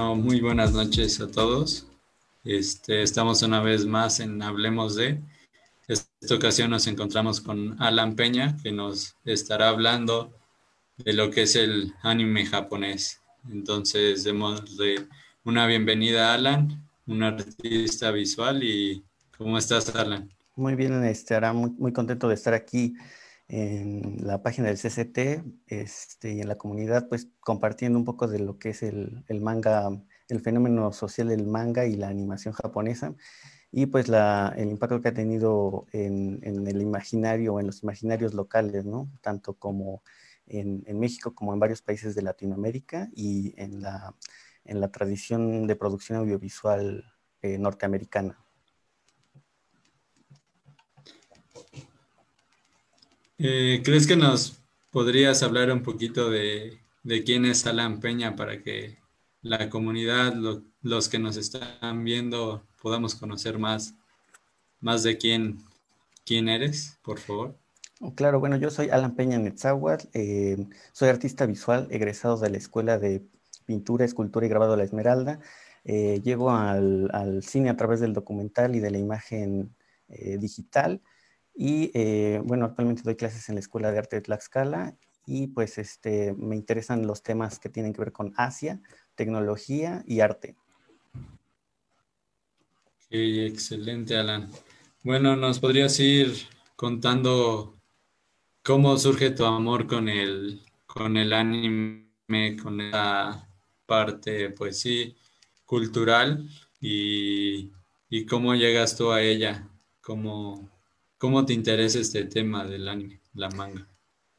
Bueno, muy buenas noches a todos. Este, estamos una vez más en Hablemos de. Esta ocasión nos encontramos con Alan Peña, que nos estará hablando de lo que es el anime japonés. Entonces, démosle una bienvenida a Alan, un artista visual. ¿Y cómo estás, Alan? Muy bien, ahora muy, muy contento de estar aquí en la página del CCT este, y en la comunidad, pues compartiendo un poco de lo que es el, el, manga, el fenómeno social del manga y la animación japonesa y pues la, el impacto que ha tenido en, en, el imaginario, en los imaginarios locales, ¿no? Tanto como en, en, México como en varios países de Latinoamérica y en la, en la tradición de producción audiovisual eh, norteamericana. Eh, ¿Crees que nos podrías hablar un poquito de, quién es Alan Peña para que la comunidad, los que nos están viendo, podamos conocer más, más de quién, quién eres, por favor? Claro, bueno, yo soy Alan Peña Netzahuatl, eh, soy artista visual egresado de la Escuela de Pintura, Escultura y Grabado de la Esmeralda. Eh, llego al, cine a través del documental y de la imagen digital. Y eh, bueno, actualmente doy clases en la Escuela de Arte de Tlaxcala y pues este, me interesan los temas que tienen que ver con Asia, tecnología y arte. excelente, Alan. Bueno, ¿nos podrías ir contando cómo surge tu amor con el, con el anime, con la parte, pues sí, cultural y, y cómo llegas tú a ella? ¿Cómo, ¿Cómo te interesa este tema del anime, la manga?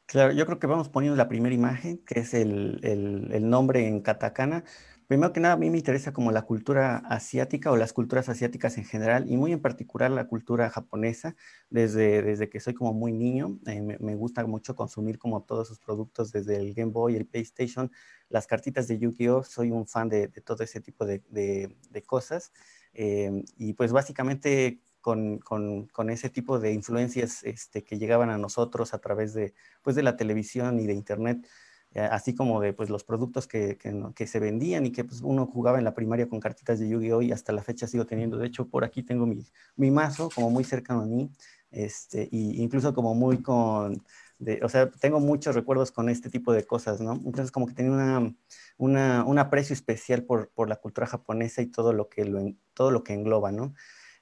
Claro, yo creo que vamos poniendo la primera imagen, que es el, el, nombre en katakana. Primero que nada, a mí me interesa como la cultura asiática o las culturas asiáticas en general y muy en particular la cultura japonesa. Desde, desde que soy como muy niño, eh, me, gusta mucho consumir como todos sus productos, desde el Game Boy, el PlayStation, las cartitas de Yu-Gi-Oh! Soy un fan de, de, todo ese tipo de, de cosas. Eh, y pues básicamente con, con, con, ese tipo de influencias este, que llegaban a nosotros a través de, pues, de la televisión y de internet, eh, así como de pues, los productos que, que, se vendían y que pues, uno jugaba en la primaria con cartitas de Yu-Gi-Oh! y hasta la fecha sigo teniendo. De hecho, por aquí tengo mi, mi mazo como muy cercano a mí, este, y incluso como muy con, de, o sea, tengo muchos recuerdos con este tipo de cosas, ¿no? Entonces como que tenía una, una, un aprecio especial por, por, la cultura japonesa y todo lo que, lo, todo lo que engloba, ¿no?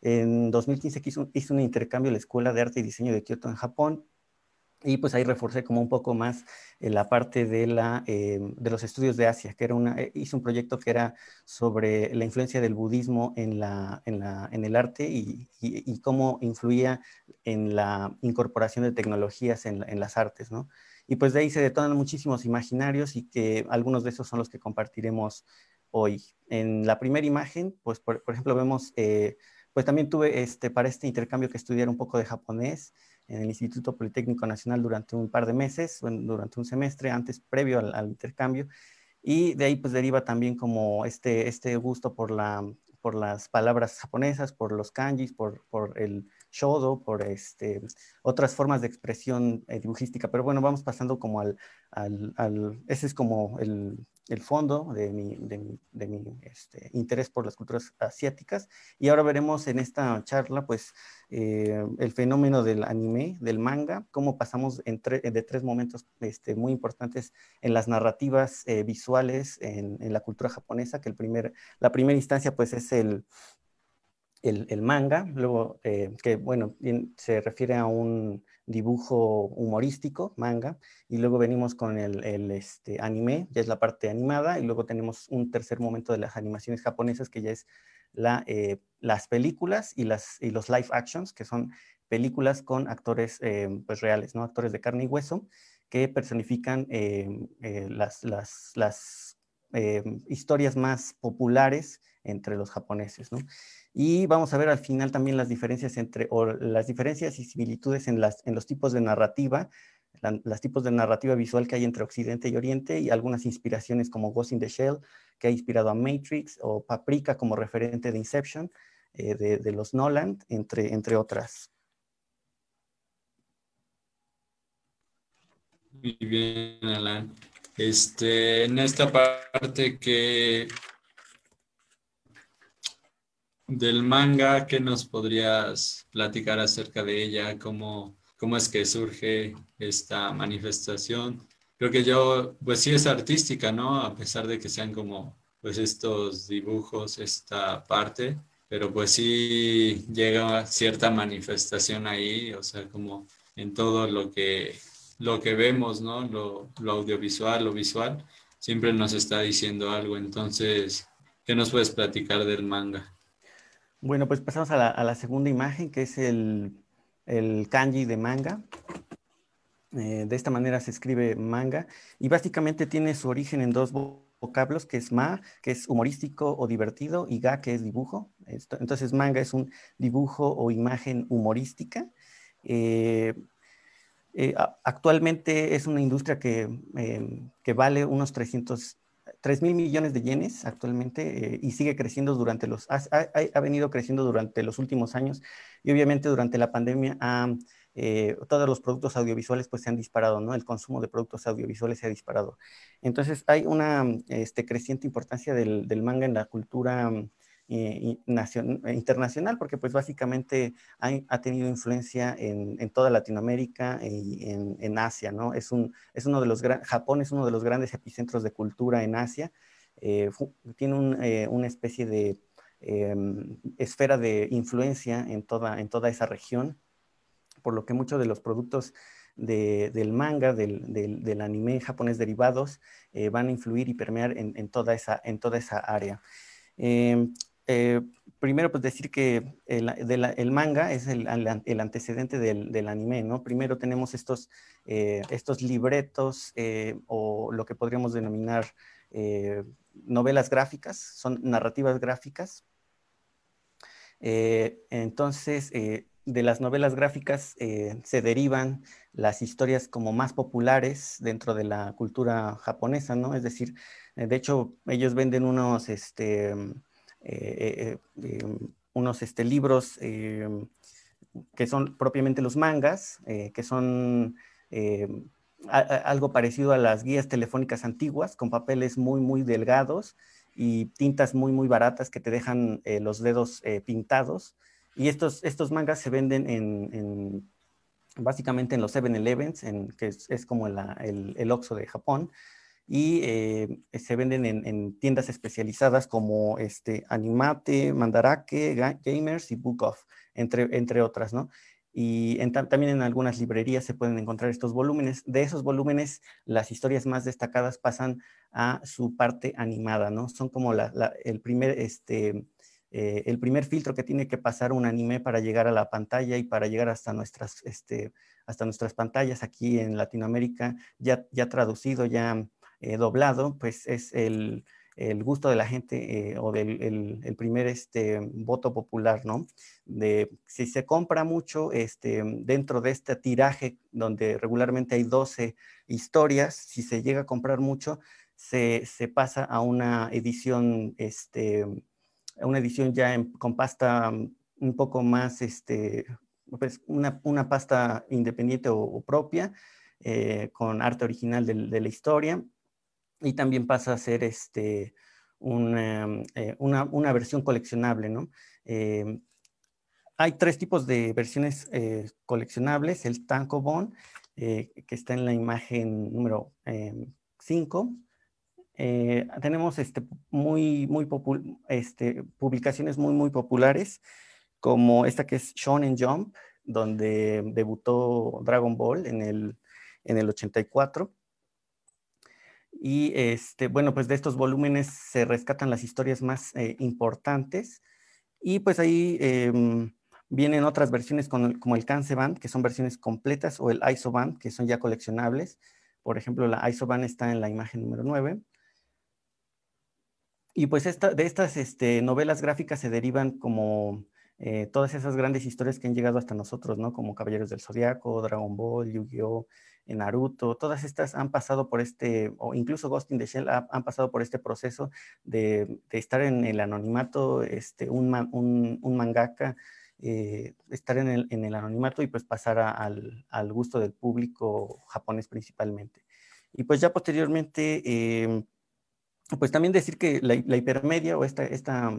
En 2015 hice, hice un intercambio en la Escuela de Arte y Diseño de Kyoto en Japón y pues ahí reforcé como un poco más la parte de, la, eh, de los estudios de Asia, que era una, eh, hice un proyecto que era sobre la influencia del budismo en, la, en, la, en el arte y, y, cómo influía en la incorporación de tecnologías en, en, las artes, ¿no? Y pues de ahí se detonan muchísimos imaginarios y que algunos de esos son los que compartiremos hoy. En la primera imagen, pues por, por ejemplo vemos... Pues también tuve este, para este intercambio que estudiar un poco de japonés en el Instituto Politécnico Nacional durante un par de meses, durante un semestre antes, previo al, intercambio. Y de ahí pues deriva también como este, este gusto por, la, por las palabras japonesas, por los kanjis, por, por el shodo, por este, otras formas de expresión eh, dibujística. Pero bueno, vamos pasando como al, al, al ese es como el, el fondo de mi, de mi, de mi este, interés por las culturas asiáticas. Y ahora veremos en esta charla, pues, eh, el fenómeno del anime, del manga, cómo pasamos entre, de tres momentos este, muy importantes en las narrativas eh, visuales en, en, la cultura japonesa, que el primer, la primera instancia, pues, es el, el, el manga, luego, eh, que, bueno, se refiere a un dibujo humorístico, manga, y luego venimos con el, este, anime, ya es la parte animada, y luego tenemos un tercer momento de las animaciones japonesas, que ya es eh, las películas y, las, y los live actions, que son películas con actores eh, pues reales, ¿no? Actores de carne y hueso, que personifican eh, las, las, las historias más populares entre los japoneses. Y vamos a ver al final también las diferencias entre, o las diferencias y similitudes en, las, en los tipos de narrativa, los tipos de narrativa visual que hay entre Occidente y Oriente y algunas inspiraciones como Ghost in the Shell, que ha inspirado a Matrix, o Paprika como referente de Inception, eh, de, de, los Nolan, entre, entre otras. Muy bien, Alan. Este, en esta parte que del manga, ¿qué nos podrías platicar acerca de ella? ¿Cómo, cómo es que surge esta manifestación? Creo que yo, pues sí es artística, ¿no? A pesar de que sean como, pues estos dibujos, esta parte, pero pues sí llega cierta manifestación ahí, o sea, como en todo lo que, lo que vemos, ¿no? Lo, lo audiovisual, lo visual, siempre nos está diciendo algo. Entonces, ¿qué nos puedes platicar del manga? Bueno, pues pasamos a la, segunda imagen, que es el, el kanji de manga. Eh, de esta manera se escribe manga y básicamente tiene su origen en dos vocablos, que es ma, que es humorístico o divertido, y ga, que es dibujo. entonces manga es un dibujo o imagen humorística. Eh, eh, actualmente es una industria que, que vale unos 300, 3 mil millones de yenes actualmente y sigue creciendo durante los, ha, ha, venido creciendo durante los últimos años y obviamente durante la pandemia ha eh, todos los productos audiovisuales pues se han disparado, ¿no? El consumo de productos audiovisuales se ha disparado. Entonces hay una este, creciente importancia del, manga en la cultura eh, internacional, porque pues básicamente ha, tenido influencia en, toda Latinoamérica y en, Asia, ¿no? Es, un, es uno de los, Japón es uno de los grandes epicentros de cultura en Asia, eh, tiene una especie de em, esfera de influencia en toda, en toda esa región por lo que muchos de los productos del manga, del, anime japonés derivados, eh, van a influir y permear en, toda, esa, en toda esa área. Em, eh, primero, pues decir que el, manga es el, antecedente del, anime, ¿no? Primero tenemos estos, eh, estos libretos o lo que podríamos denominar novelas gráficas, son narrativas gráficas. entonces, de las novelas gráficas eh, se derivan las historias como más populares dentro de la cultura japonesa, ¿no? Es decir, eh, de hecho, ellos venden unos, este, eh, unos este, libros que son propiamente los mangas, que son algo parecido a las guías telefónicas antiguas, con papeles muy, muy delgados y tintas muy, muy baratas que te dejan los dedos pintados. Y estos, estos mangas se venden en, básicamente en los 7-Elevens, que es, como el, el Oxxo de Japón, y eh, se venden en, tiendas especializadas como este, Animate, Mandarake, Gamers y Book Off, entre, entre otras, ¿no? Y también en algunas librerías se pueden encontrar estos volúmenes. De esos volúmenes, las historias más destacadas pasan a su parte animada, ¿no? Son como el primer, este, eh, el primer filtro que tiene que pasar un anime para llegar a la pantalla y para llegar hasta nuestras, este, hasta nuestras pantallas aquí en Latinoamérica, ya, ya traducido, ya eh, doblado, pues es el, gusto de la gente eh, o del el, primer este, voto popular, ¿no? De si se compra mucho este, dentro de este tiraje donde regularmente hay 12 historias, si se llega a comprar mucho, se, se pasa a una edición este, una edición ya con pasta mm, un poco más, este, pues una, una pasta independiente o, propia, eh, con arte original de, la historia, y también pasa a ser este, una, eh, una, una versión coleccionable, ¿no? Eh, hay tres tipos de versiones coleccionables, el Tankobon, que está en la imagen número 5, eh, tenemos este, muy, muy este, publicaciones muy, muy populares, como esta que es Shonen Jump, donde debutó Dragon Ball en el, en el 84. Y este, bueno, pues de estos volúmenes se rescatan las historias más eh, importantes. Y pues ahí em, vienen otras versiones como el Kanseban, que son versiones completas, o el Isoban, que son ya coleccionables. Por ejemplo, la Isoban está en la imagen número 9. Y pues de estas este, novelas gráficas se derivan como eh, todas esas grandes historias que han llegado hasta nosotros, ¿no? Como Caballeros del Zodiaco, Dragon Ball, Yu-Gi-Oh!, Naruto, todas estas han pasado por este, o incluso Ghost in the Shell han pasado por este proceso de, estar en el anonimato, este, un, un, mangaka, eh, estar en el, en el, anonimato y pues pasar al, al, gusto del público japonés principalmente. Y pues ya posteriormente... Eh, pues también decir que la, hipermedia o esta, esta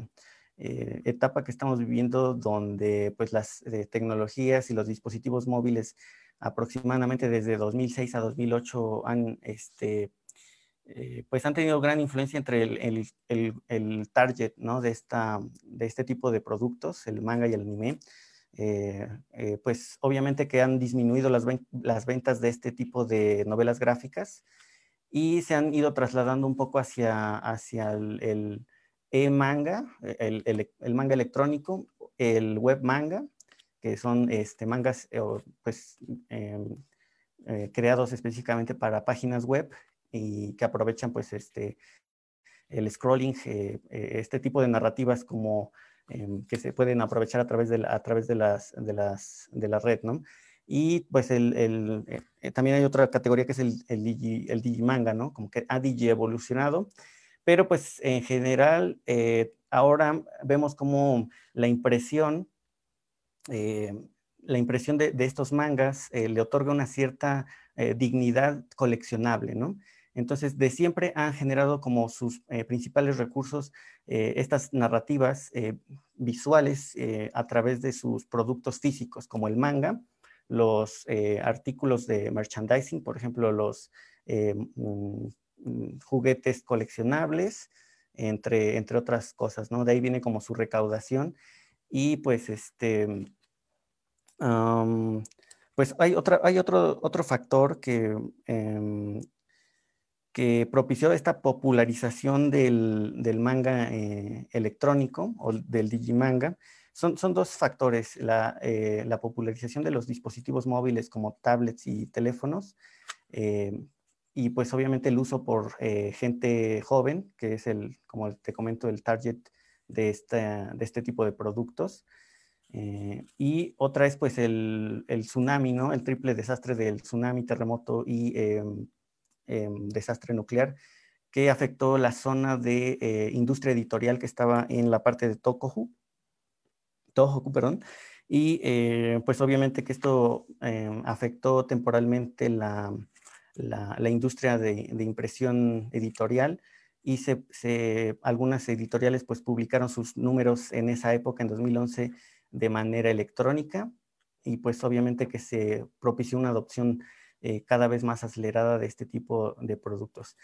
etapa que estamos viviendo donde pues las tecnologías y los dispositivos móviles aproximadamente desde 2006 a 2008 han este, eh, pues han tenido gran influencia entre el, el, el, target ¿no? de, esta, de este tipo de productos, el manga y el anime. Eh, eh, pues obviamente que han disminuido las, las, ventas de este tipo de novelas gráficas y se han ido trasladando un poco hacia, hacia el e-manga, el, manga electrónico, el web manga, que son este, mangas pues, em, creados específicamente para páginas web y que aprovechan pues este, el scrolling, eh, eh, este tipo de narrativas como em, que se pueden aprovechar a través de, la, red. Y pues el, el, eh, también hay otra categoría que es el, digi, el digimanga, ¿no? Como que ha digi evolucionado, pero pues en general ahora vemos como la impresión, la impresión de, estos mangas le otorga una cierta dignidad coleccionable, ¿no? Entonces, de siempre han generado como sus eh, principales recursos eh, estas narrativas eh, visuales a través de sus productos físicos, como el manga, los artículos de merchandising, por ejemplo, los mm, juguetes coleccionables, entre, entre otras cosas, ¿no? De ahí viene como su recaudación. Y pues este... pues hay, otra, hay otro, otro factor que em, que propició esta popularización del, manga eh, electrónico o del digimanga son, son dos factores, eh, la, popularización de los dispositivos móviles como tablets y teléfonos eh, y pues obviamente el uso por gente joven, que es el, como te comento, el target de, esta, de este tipo de productos. y otra es pues el, el, tsunami, ¿no? El triple desastre del tsunami, terremoto y Em, desastre nuclear que afectó la zona de eh, industria editorial que estaba en la parte de Tokohu, Tohoku, perdón, y eh, pues obviamente que esto em, afectó temporalmente la, la, industria de, impresión editorial y se, algunas editoriales pues publicaron sus números en esa época, en 2011, de manera electrónica y pues obviamente que se propició una adopción eh, cada vez más acelerada de este tipo de productos.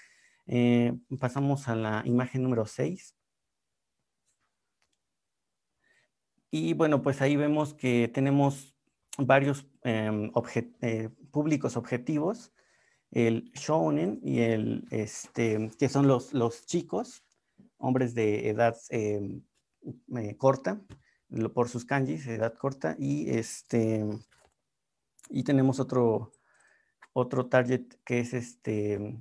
Eh, pasamos a la imagen número 6. Y bueno, pues ahí vemos que tenemos varios em, eh, públicos objetivos, el shounen y el, este, que son los, los chicos, hombres de edad em, corta, por sus kanjis, edad corta, y este, y tenemos otro, otro target que es este,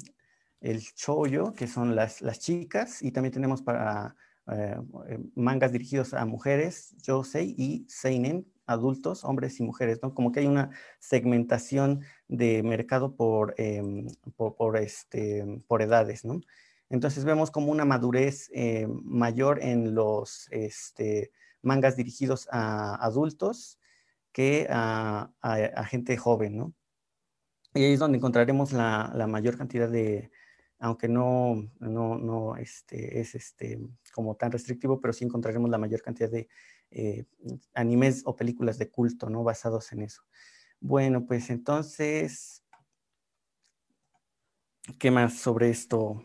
el choyo, que son las, las chicas, y también tenemos para eh, eh, mangas dirigidos a mujeres, yosei y seinen, adultos, hombres y mujeres, ¿no? Como que hay una segmentación de mercado por, em, por, este, por edades, ¿no? Entonces vemos como una madurez eh, mayor en los este, mangas dirigidos a adultos que a, gente joven, ¿no? Y ahí es donde encontraremos la, mayor cantidad de, aunque no, no, este, es este, como tan restrictivo, pero sí encontraremos la mayor cantidad de eh, animes o películas de culto, ¿no? Basados en eso. Bueno, pues entonces, ¿qué más sobre esto?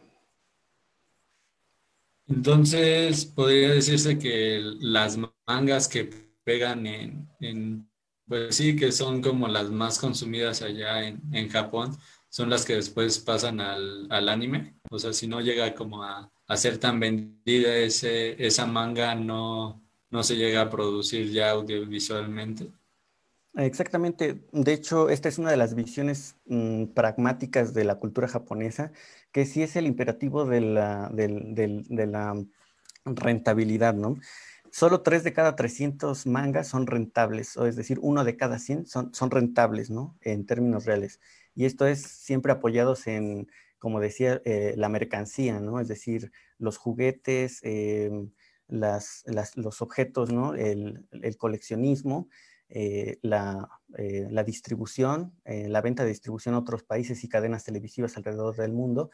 Entonces, podría decirse que las mangas que pegan en pues sí, que son como las más consumidas allá en, Japón, son las que después pasan al, anime. O sea, si no llega como a, ser tan vendida esa manga, no, no se llega a producir ya audiovisualmente. Exactamente. De hecho, esta es una de las visiones mm, pragmáticas de la cultura japonesa, que sí es el imperativo de la, de la rentabilidad, ¿no? solo 3 de cada 300 mangas son rentables, o es decir, uno de cada 100 son, son rentables, ¿no? En términos reales. Y esto es siempre apoyados en, como decía, eh, la mercancía, ¿no? Es decir, los juguetes, em, las, los objetos, ¿no? El, coleccionismo, eh, la, eh, la, distribución, la venta de distribución a otros países y cadenas televisivas alrededor del mundo,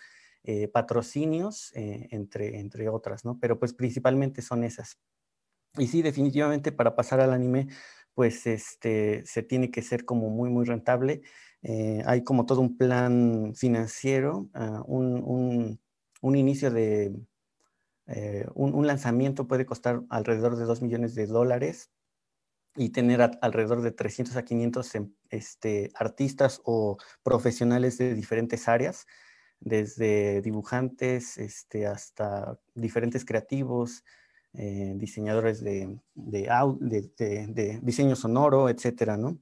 patrocinios, entre, entre otras, ¿no? Pero pues principalmente son esas. Y sí, definitivamente para pasar al anime, pues este, se tiene que ser como muy, muy rentable. Eh, hay como todo un plan financiero, ah, un, inicio de, eh, un, lanzamiento puede costar alrededor de 2 millones de dólares y tener alrededor de 300 a 500 em, este, artistas o profesionales de diferentes áreas, desde dibujantes este, hasta diferentes creativos, eh, diseñadores de, diseño sonoro, etcétera, ¿no?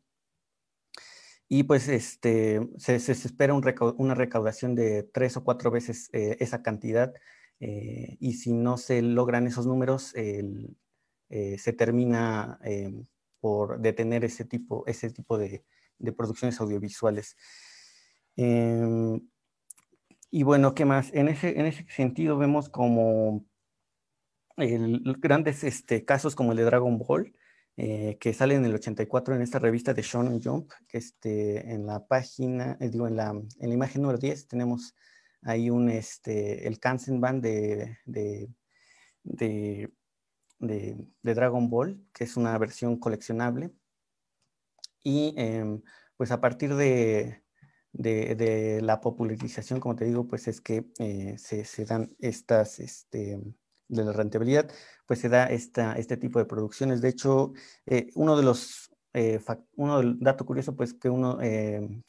Y pues este, se, espera una recaudación de tres o cuatro veces eh, esa cantidad eh, y si no se logran esos números, se termina por detener ese tipo, ese tipo de, producciones audiovisuales. Em, y bueno, ¿qué más? En ese, en ese sentido vemos como grandes este, casos como el de Dragon Ball, eh, que sale en el 84 en esta revista de Shonen Jump, que este, en la página, eh, digo, en la, en la imagen número 10 tenemos ahí un, este, el Kansenban de, de, de, de, Dragon Ball, que es una versión coleccionable. Y em, pues a partir de, de, la popularización, como te digo, pues es que eh, se, se, dan estas, este, de la rentabilidad, pues se da esta, este tipo de producciones. De hecho, eh, uno de los, eh, uno del dato curioso, pues que uno, eh,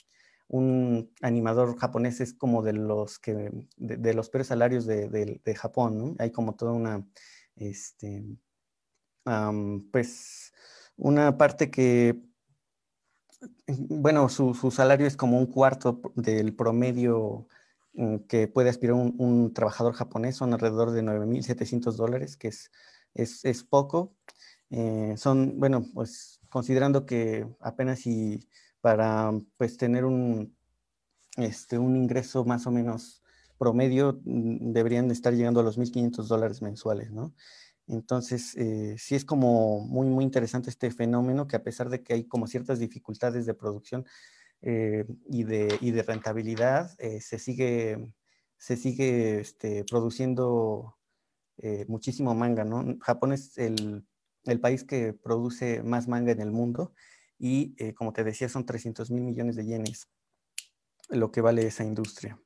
un animador japonés es como de los que, de, los peores salarios de, de, Japón, ¿no? Hay como toda una, este, pues, una parte que, bueno, su, su salario es como un cuarto del promedio Mm, que puede aspirar un, trabajador japonés son alrededor de 9.700 dólares, que es, es, poco. Eh, son, bueno, pues considerando que apenas si para pues tener un, este, un ingreso más o menos promedio mm, deberían de estar llegando a los 1.500 dólares mensuales, ¿no? Entonces, eh, sí es como muy, muy interesante este fenómeno que a pesar de que hay como ciertas dificultades de producción, eh, y, de, y, de, rentabilidad, eh, se sigue, se sigue este, produciendo muchísimo manga, ¿no? Japón es el, el, país que produce más manga en el mundo y, como te decía, son 300 mil millones de yenes lo que vale esa industria.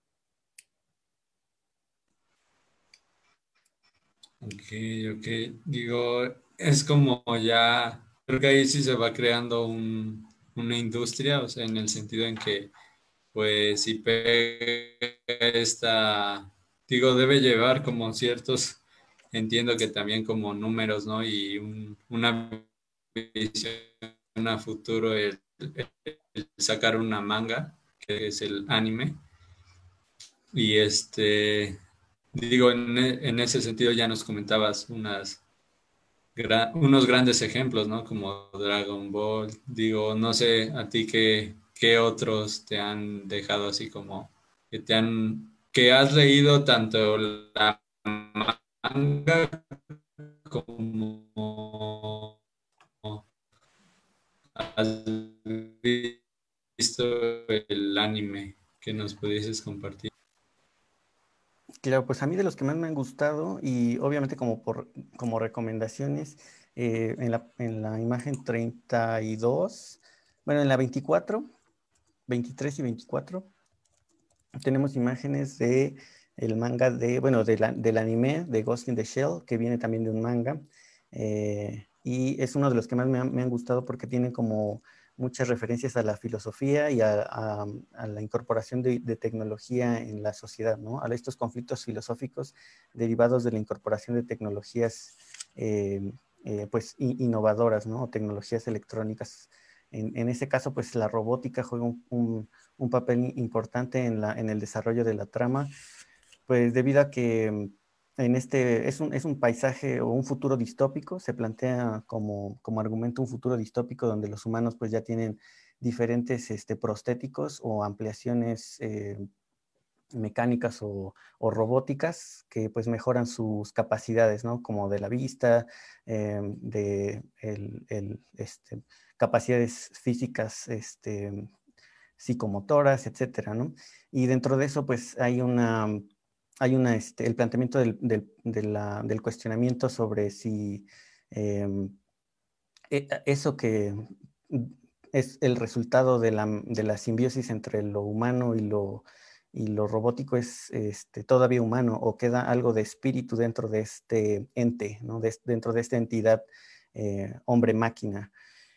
Ok, ok. Digo, es como ya, creo que ahí sí se va creando un, una industria, o sea, en el sentido en que, pues, si esta, digo, debe llevar como ciertos, entiendo que también como números, ¿no? Y una visión a futuro, el, sacar una manga, que es el anime. Y este, digo, en, en ese sentido ya nos comentabas unas unos grandes ejemplos, ¿no? Como Dragon Ball. Digo, no sé a ti qué, qué otros te han dejado así como que te han, que has leído tanto la manga como has visto el anime que nos pudieses compartir. Claro, pues a mí de los que más me han gustado y obviamente como, por, como recomendaciones, eh, en, la, en, la, imagen 32, bueno, en la 24, 23 y 24, tenemos imágenes de el manga de, bueno, de la, del anime de Ghost in the Shell, que viene también de un manga. Eh, y es uno de los que más me han, gustado porque tiene como muchas referencias a la filosofía y a, la incorporación de, tecnología en la sociedad, ¿no? A estos conflictos filosóficos derivados de la incorporación de tecnologías, eh, eh, pues, innovadoras, ¿no? Tecnologías electrónicas. En, ese caso, pues, la robótica juega un, papel importante en, la, en el desarrollo de la trama, pues, debido a que en este, es un, es un paisaje o un futuro distópico, se plantea como, como argumento un futuro distópico donde los humanos pues ya tienen diferentes este, prostéticos o ampliaciones eh, mecánicas o, robóticas que pues mejoran sus capacidades, ¿no? Como de la vista, eh, de el, este, capacidades físicas este, psicomotoras, etcétera, ¿no? Y dentro de eso pues hay una hay una, este, el planteamiento del, del, del, cuestionamiento sobre si em, e, eso que es el resultado de la, simbiosis entre lo humano y lo, y lo robótico es este, todavía humano o queda algo de espíritu dentro de este ente, ¿no? dentro de esta entidad eh, hombre-máquina.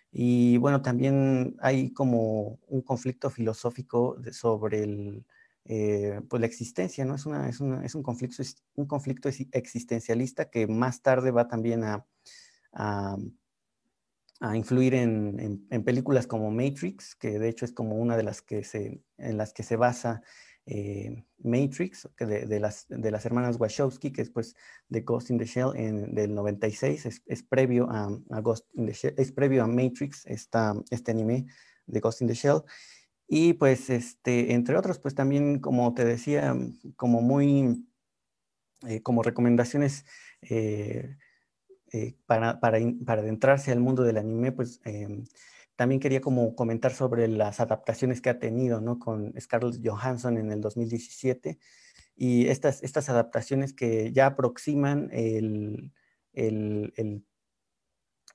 Y bueno, también hay como un conflicto filosófico sobre el, eh, pues la existencia, ¿no? Es, una, es, es un, conflicto, un conflicto existencialista que más tarde va también a, a, influir en, en, películas como Matrix, que de hecho es como una de las que se, en las que se basa eh, Matrix, que de, las, de las hermanas Wachowski, que es pues de Ghost in the Shell en, del 96, es, es previo a, Ghost in the Shell, es previo a Matrix, esta, este anime de Ghost in the Shell. Y pues, este, entre otros, pues también, como te decía, como muy, eh, como recomendaciones eh, eh, para, para, para, adentrarse al mundo del anime, pues em, también quería como comentar sobre las adaptaciones que ha tenido, ¿no? Con Scarlett Johansson en el 2017 y estas, estas adaptaciones que ya aproximan el, el, el,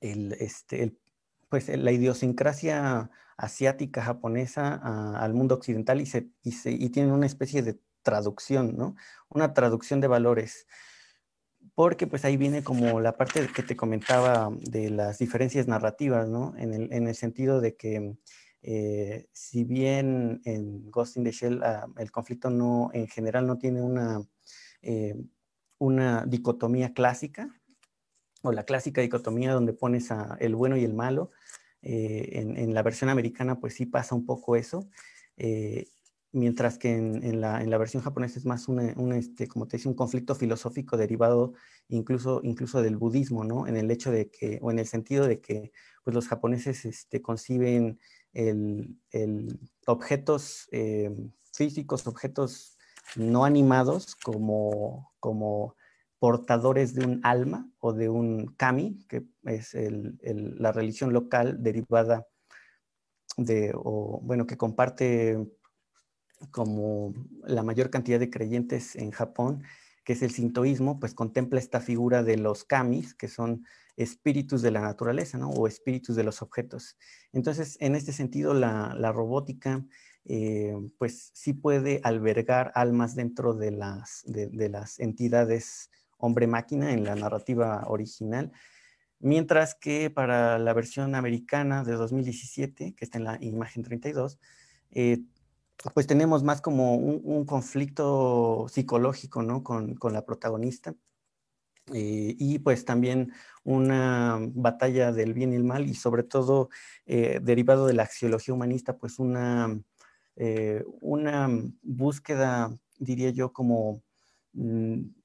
el este, pues la idiosincrasia asiática, japonesa al mundo occidental y, se, y, se, y tienen una especie de traducción, ¿no? Una traducción de valores. Porque pues ahí viene como la parte que te comentaba de las diferencias narrativas, ¿no? En el, en el sentido de que eh, si bien en Ghost in the Shell ah, el conflicto no, en general no tiene una, eh, una dicotomía clásica, o la clásica dicotomía donde pones a el bueno y el malo, eh, en, la versión americana, pues sí pasa un poco eso. Eh, mientras que en, la, versión japonesa es más un, este, como te un conflicto filosófico derivado incluso, incluso del budismo, ¿no? En el hecho de que, o en el sentido de que pues los japoneses este, conciben el, objetos eh, físicos, objetos no animados como, como portadores de un alma o de un kami, que es la religión local derivada de, o bueno, que comparte como la mayor cantidad de creyentes en Japón, que es el sintoísmo, pues contempla esta figura de los kamis, que son espíritus de la naturaleza, ¿no? O espíritus de los objetos. Entonces, en este sentido, la, robótica, eh, pues sí puede albergar almas dentro de las, de las entidades hombre-máquina en la narrativa original, mientras que para la versión americana de 2017, que está en la imagen 32, eh, pues tenemos más como un, conflicto psicológico, ¿no? Con, la protagonista. Eh, y pues también una batalla del bien y el mal y sobre todo eh, derivado de la axiología humanista, pues una, una búsqueda, diría yo, como mm, eh,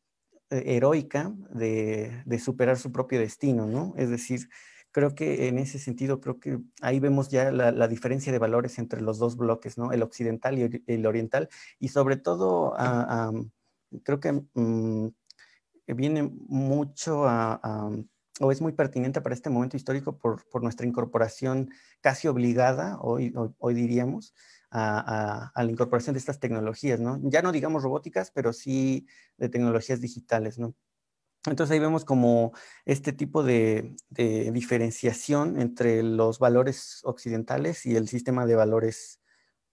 heroica de, superar su propio destino, ¿no? Es decir, creo que en ese sentido, creo que ahí vemos ya la, diferencia de valores entre los dos bloques, ¿no? El occidental y el oriental, y sobre todo, creo que mm, viene mucho a, o es muy pertinente para este momento histórico por, nuestra incorporación casi obligada, hoy, hoy diríamos, a, la incorporación de estas tecnologías, ¿no? Ya no digamos robóticas, pero sí de tecnologías digitales, ¿no? Entonces ahí vemos como este tipo de, diferenciación entre los valores occidentales y el sistema de valores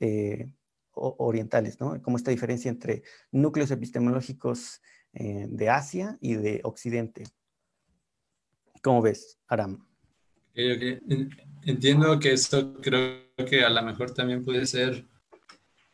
eh, orientales, ¿no? Como esta diferencia entre núcleos epistemológicos eh, de Asia y de Occidente. ¿Cómo ves, Aram? Entiendo que esto creo que a lo mejor también puede ser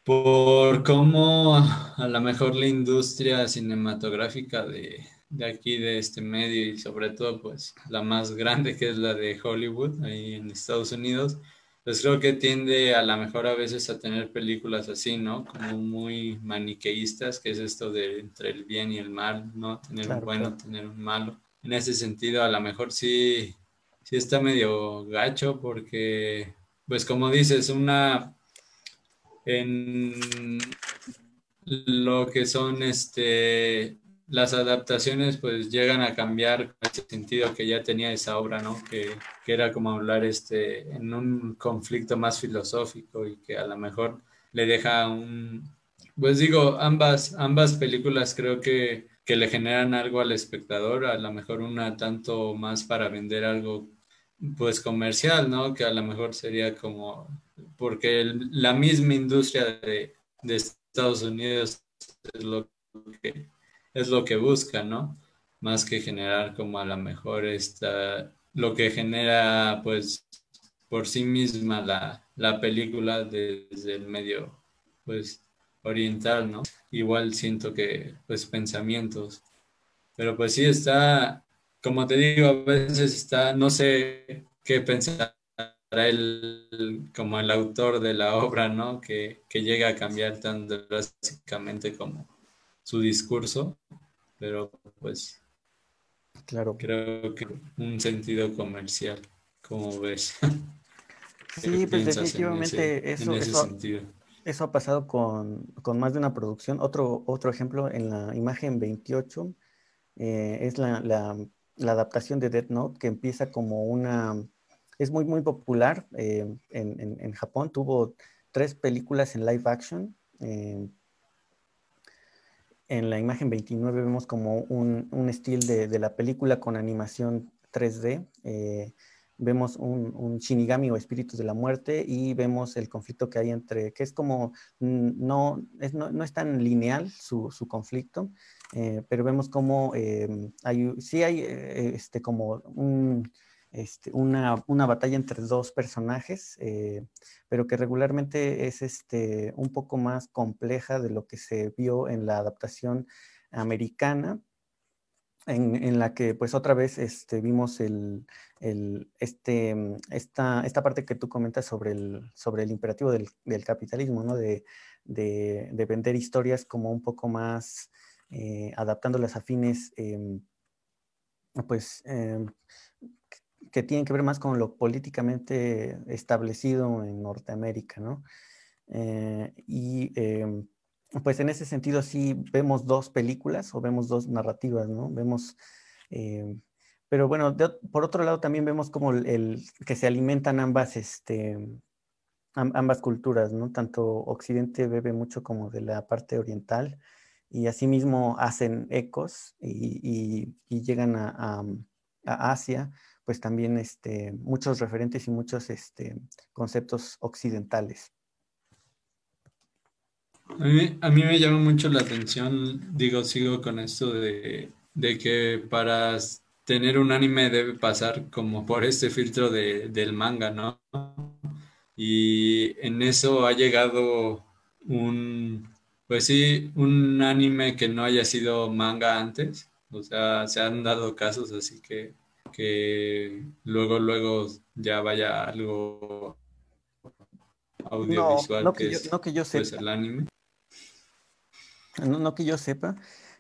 por cómo a lo mejor la industria cinematográfica de, de, aquí, de este medio y sobre todo pues la más grande que es la de Hollywood ahí en Estados Unidos, pues creo que tiende a lo mejor a veces a tener películas así, ¿no? Como muy maniqueístas, que es esto de entre el bien y el mal, ¿no? Tener un bueno, tener un malo. En ese sentido, a lo mejor sí, sí está medio gacho porque pues como dices, una en lo que son este las adaptaciones pues llegan a cambiar con ese sentido que ya tenía esa obra, ¿no? Que, que, era como hablar este en un conflicto más filosófico y que a lo mejor le deja un pues digo, ambas ambas películas creo que que le generan algo al espectador, a lo mejor una tanto más para vender algo pues comercial, ¿no? Que a lo mejor sería como, porque la misma industria de, de, Estados Unidos es lo que, es lo que busca, ¿no? Más que generar como a lo mejor esta, lo que genera pues por sí misma la, la película desde el medio pues oriental, ¿no? Igual siento que pues pensamientos, pero pues sí está como te digo, a veces está, no sé qué pensará él como el autor de la obra, ¿no? Que, llega a cambiar tan drásticamente como su discurso, pero pues claro. creo que un sentido comercial, como ves. Sí, pues definitivamente eso, eso, ha pasado con, más de una producción. Otro, otro ejemplo en la imagen 28 eh, es la, la adaptación de Death Note, que empieza como una... Es muy, muy popular eh, en, Japón. Tuvo tres películas en live action. Eh, en la imagen 29 vemos como un, un estilo de, la película con animación 3D. Eh, vemos un, Shinigami o espíritus de la muerte y vemos el conflicto que hay entre, que es como, no es, no, es tan lineal su, su conflicto, eh, pero vemos como eh, hay, sí hay eh, este, como este, una, una, batalla entre dos personajes, pero que regularmente es este, un poco más compleja de lo que se vio en la adaptación americana, en, en la que pues otra vez este, vimos el, el, este, esta, esta parte que tú comentas sobre el, sobre el imperativo del, del capitalismo, ¿no? De, de, vender historias como un poco más eh, adaptándolas a fines, em, pues, em, que tienen que ver más con lo políticamente establecido en Norteamérica, ¿no? Eh, y em, pues en ese sentido sí vemos dos películas o vemos dos narrativas, ¿no? Vemos, pero bueno, por otro lado también vemos como el, que se alimentan ambas, este, ambas culturas, ¿no? Tanto Occidente bebe mucho como de la parte oriental y asimismo hacen ecos y, llegan a, Asia, pues también este, muchos referentes y muchos este, conceptos occidentales. A mí, me llama mucho la atención, digo, sigo con esto de, que para tener un anime debe pasar como por este filtro del manga, ¿no? Y en eso ha llegado un, pues sí, un anime que no haya sido manga antes. O sea, se han dado casos así que, que luego, luego ya vaya algo audiovisual no, que, yo, no que yo pues, sepa. el anime. No, que yo sepa,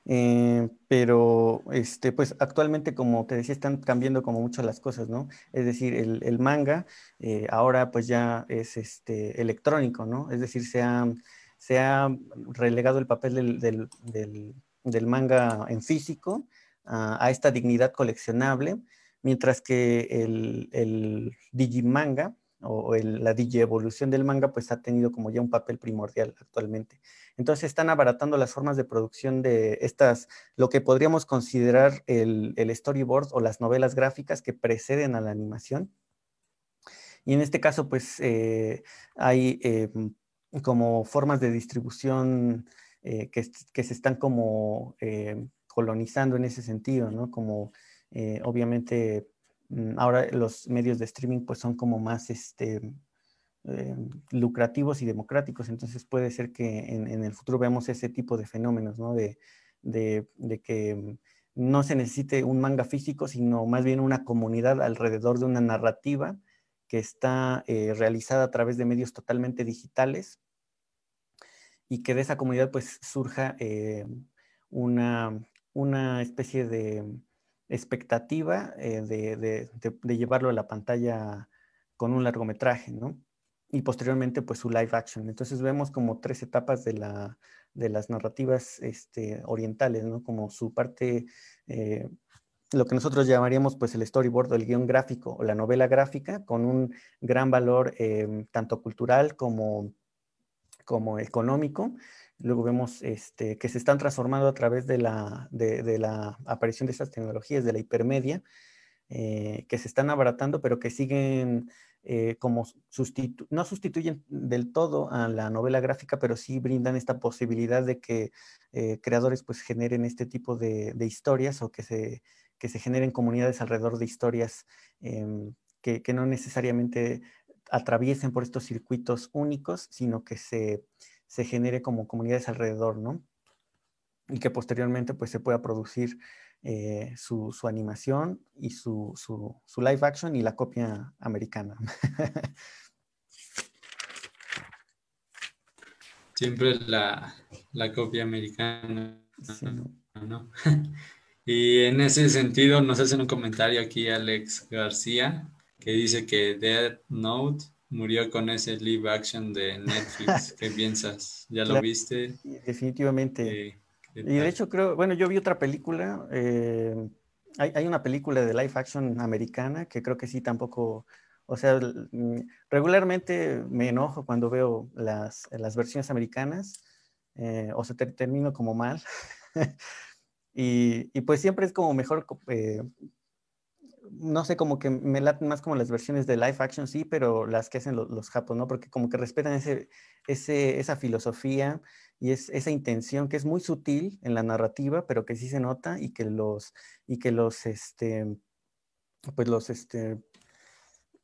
eh, pero este, pues actualmente, como te decía, están cambiando como mucho las cosas, ¿no? Es decir, el, manga eh, ahora pues ya es este, electrónico, ¿no? Es decir, se ha se ha relegado el papel del, manga en físico a esta dignidad coleccionable, mientras que el, el Digimanga o, la digievolución del manga pues ha tenido como ya un papel primordial actualmente. Entonces están abaratando las formas de producción de estas, lo que podríamos considerar el, storyboard o las novelas gráficas que preceden a la animación. Y en este caso pues eh, hay em, como formas de distribución eh, que, se están como eh, colonizando en ese sentido, ¿no? Como eh, obviamente mm, ahora los medios de streaming pues son como más este, lucrativos y democráticos, entonces puede ser que en, el futuro veamos ese tipo de fenómenos, ¿no? De, de, de que no se necesite un manga físico, sino más bien una comunidad alrededor de una narrativa que está realizada a través de medios totalmente digitales y que de esa comunidad pues surja eh, una, una, especie de expectativa eh, de, de, llevarlo a la pantalla con un largometraje, ¿no? Y posteriormente pues su live action. Entonces vemos como tres etapas de, la, de las narrativas este, orientales, ¿no? Como su parte, eh, lo que nosotros llamaríamos pues el storyboard o el guion gráfico o la novela gráfica con un gran valor tanto cultural como como económico. Luego vemos este, que se están transformando a través de la, de, la aparición de estas tecnologías, de la hipermedia, eh, que se están abaratando, pero que siguen eh, como sustitu no sustituyen del todo a la novela gráfica, pero sí brindan esta posibilidad de que eh, creadores pues generen este tipo de, historias o que se, que se generen comunidades alrededor de historias em, que, que, no necesariamente atraviesen por estos circuitos únicos, sino que se, se genere como comunidades alrededor, ¿no? Y que posteriormente pues se pueda producir eh, su, su, animación y su, su, su, live action y la copia americana. Siempre la, la copia americana. ¿no? y en ese sentido nos hacen un comentario aquí Alex García que dice que Dead Note murió con ese live action de Netflix. ¿Qué piensas? ¿Ya lo viste? Definitivamente. y de hecho creo, bueno, yo vi otra película, eh, hay, una película de live action americana que creo que sí tampoco, o sea, mm, regularmente me enojo cuando veo las, las versiones americanas, eh, o se termino como mal. y, y, pues siempre es como mejor eh, no sé, como que me laten más como las versiones de live action, sí, pero las que hacen los, los japos, ¿no? Porque como que respetan ese, ese, esa filosofía y es, esa intención que es muy sutil en la narrativa, pero que sí se nota y que los, y que los, este, pues los, este,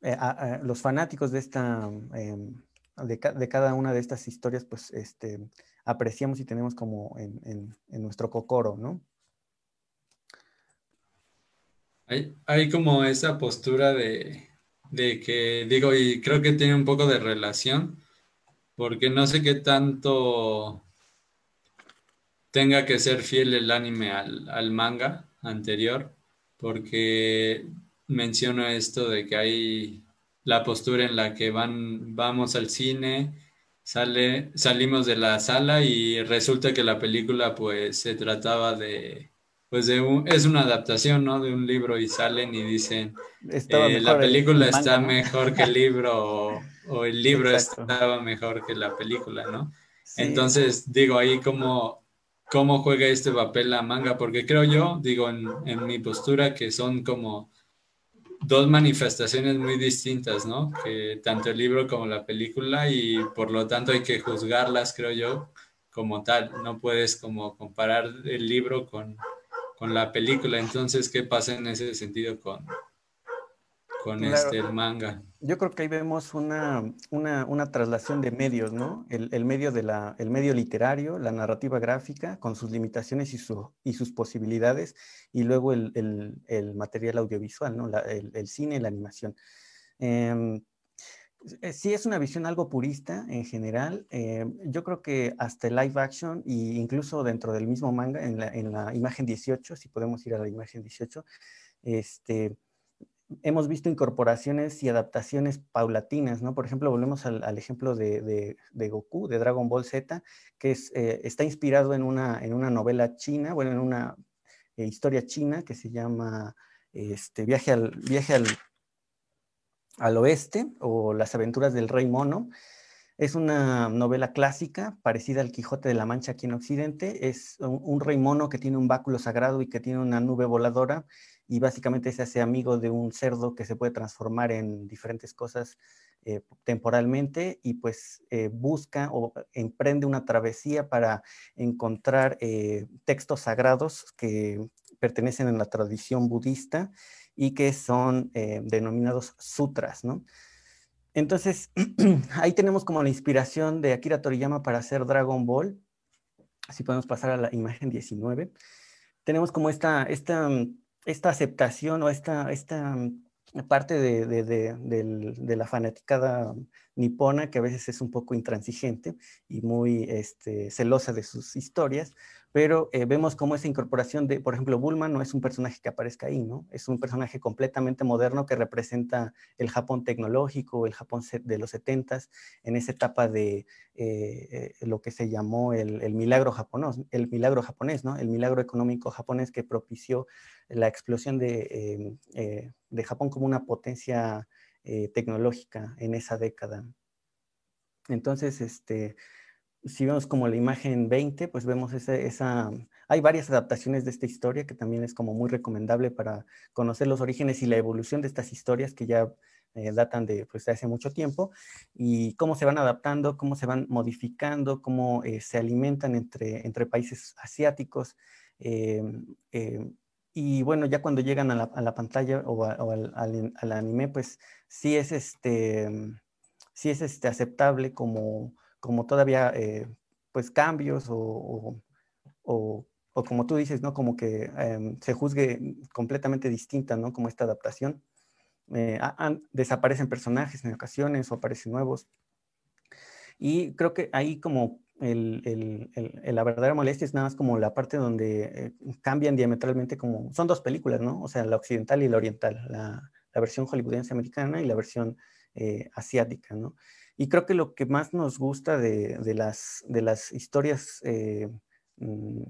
eh, los fanáticos de esta, em, de, de, cada una de estas historias, pues, este, apreciamos y tenemos como en, en, en nuestro cocoro, ¿no? Hay, como esa postura de, que, digo, y creo que tiene un poco de relación, porque no sé qué tanto tenga que ser fiel el anime al, manga anterior, porque menciono esto de que hay la postura en la que van, vamos al cine, sale, salimos de la sala y resulta que la película pues se trataba de pues es una adaptación, ¿no? De un libro y salen y dicen, eh, la película está mejor que el libro o, el libro estaba mejor que la película, ¿no? Entonces, digo, ahí cómo, cómo juega este papel la manga, porque creo yo, digo, en, en mi postura, que son como dos manifestaciones muy distintas, ¿no? Que tanto el libro como la película y por lo tanto hay que juzgarlas, creo yo, como tal. No puedes como comparar el libro con, con la película. Entonces, ¿qué pasa en ese sentido con, con este el manga? Yo creo que ahí vemos una, una, una traslación de medios, ¿no? El, el, medio de la, el medio literario, la narrativa gráfica, con sus limitaciones y, su, y sus posibilidades, y luego el, el material audiovisual, ¿no? La, el, cine y la animación. Eh, sí es una visión algo purista en general. Eh, yo creo que hasta el live action e incluso dentro del mismo manga, en la, en la, imagen 18, si podemos ir a la imagen 18, este, hemos visto incorporaciones y adaptaciones paulatinas, ¿no? Por ejemplo, volvemos al, ejemplo de, Goku, de Dragon Ball Z, que eh, está inspirado en una, en una novela china, bueno, en una historia china que se llama este, Viaje al... Viaje al al oeste o Las aventuras del rey mono. Es una novela clásica parecida al Quijote de la Mancha aquí en Occidente. Es un, rey mono que tiene un báculo sagrado y que tiene una nube voladora y básicamente se hace amigo de un cerdo que se puede transformar en diferentes cosas eh, temporalmente y pues eh, busca o emprende una travesía para encontrar eh, textos sagrados que pertenecen a la tradición budista y que son eh, denominados sutras, ¿no? Entonces, ahí tenemos como la inspiración de Akira Toriyama para hacer Dragon Ball. Así podemos pasar a la imagen 19. Tenemos como esta, esta, esta aceptación o esta, esta parte de, de, de, de, la fanaticada nipona que a veces es un poco intransigente y muy este, celosa de sus historias, pero eh, vemos cómo esa incorporación de, por ejemplo, Bulma no es un personaje que aparezca ahí, ¿no? Es un personaje completamente moderno que representa el Japón tecnológico, el Japón de los 70 en esa etapa de eh, eh, lo que se llamó el, milagro japonés, el milagro japonés, ¿no? El milagro económico japonés que propició la explosión de, de Japón como una potencia tecnológica en esa década. Entonces, este, si vemos como la imagen 20, pues vemos esa, hay varias adaptaciones de esta historia que también es como muy recomendable para conocer los orígenes y la evolución de estas historias que ya eh, datan de, pues, hace mucho tiempo y cómo se van adaptando, cómo se van modificando, cómo eh, se alimentan entre, entre países asiáticos. Em, em, y bueno, ya cuando llegan a la, pantalla o, al, al, anime, pues sí es, este, sí es este, aceptable como, como todavía eh, pues cambios o, o, o, como tú dices, ¿no? Como que em, se juzgue completamente distinta, ¿no? Como esta adaptación. Eh, desaparecen personajes en ocasiones o aparecen nuevos. Y creo que ahí como el, el, la verdadera molestia es nada más como la parte donde eh, cambian diametralmente como, son dos películas, ¿no? O sea, la occidental y la oriental, la, la versión hollywoodense americana y la versión eh, asiática, ¿no? Y creo que lo que más nos gusta de, de las, de las historias, mm,